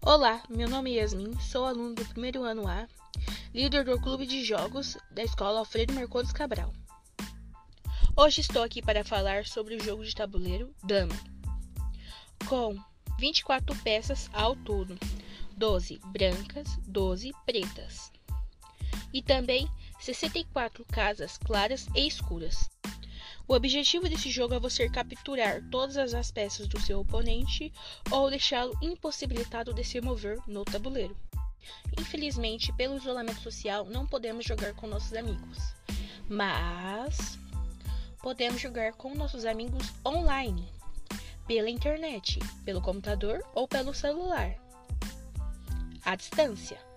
Olá, meu nome é Yasmin, sou aluno do primeiro ano A, líder do clube de jogos da escola Alfredo Mercodes Cabral. Hoje estou aqui para falar sobre o jogo de tabuleiro Dama, com 24 peças ao todo, 12 brancas, 12 pretas, e também 64 casas claras e escuras. O objetivo desse jogo é você capturar todas as peças do seu oponente ou deixá-lo impossibilitado de se mover no tabuleiro. Infelizmente, pelo isolamento social, não podemos jogar com nossos amigos, mas podemos jogar com nossos amigos online, pela internet, pelo computador ou pelo celular, à distância.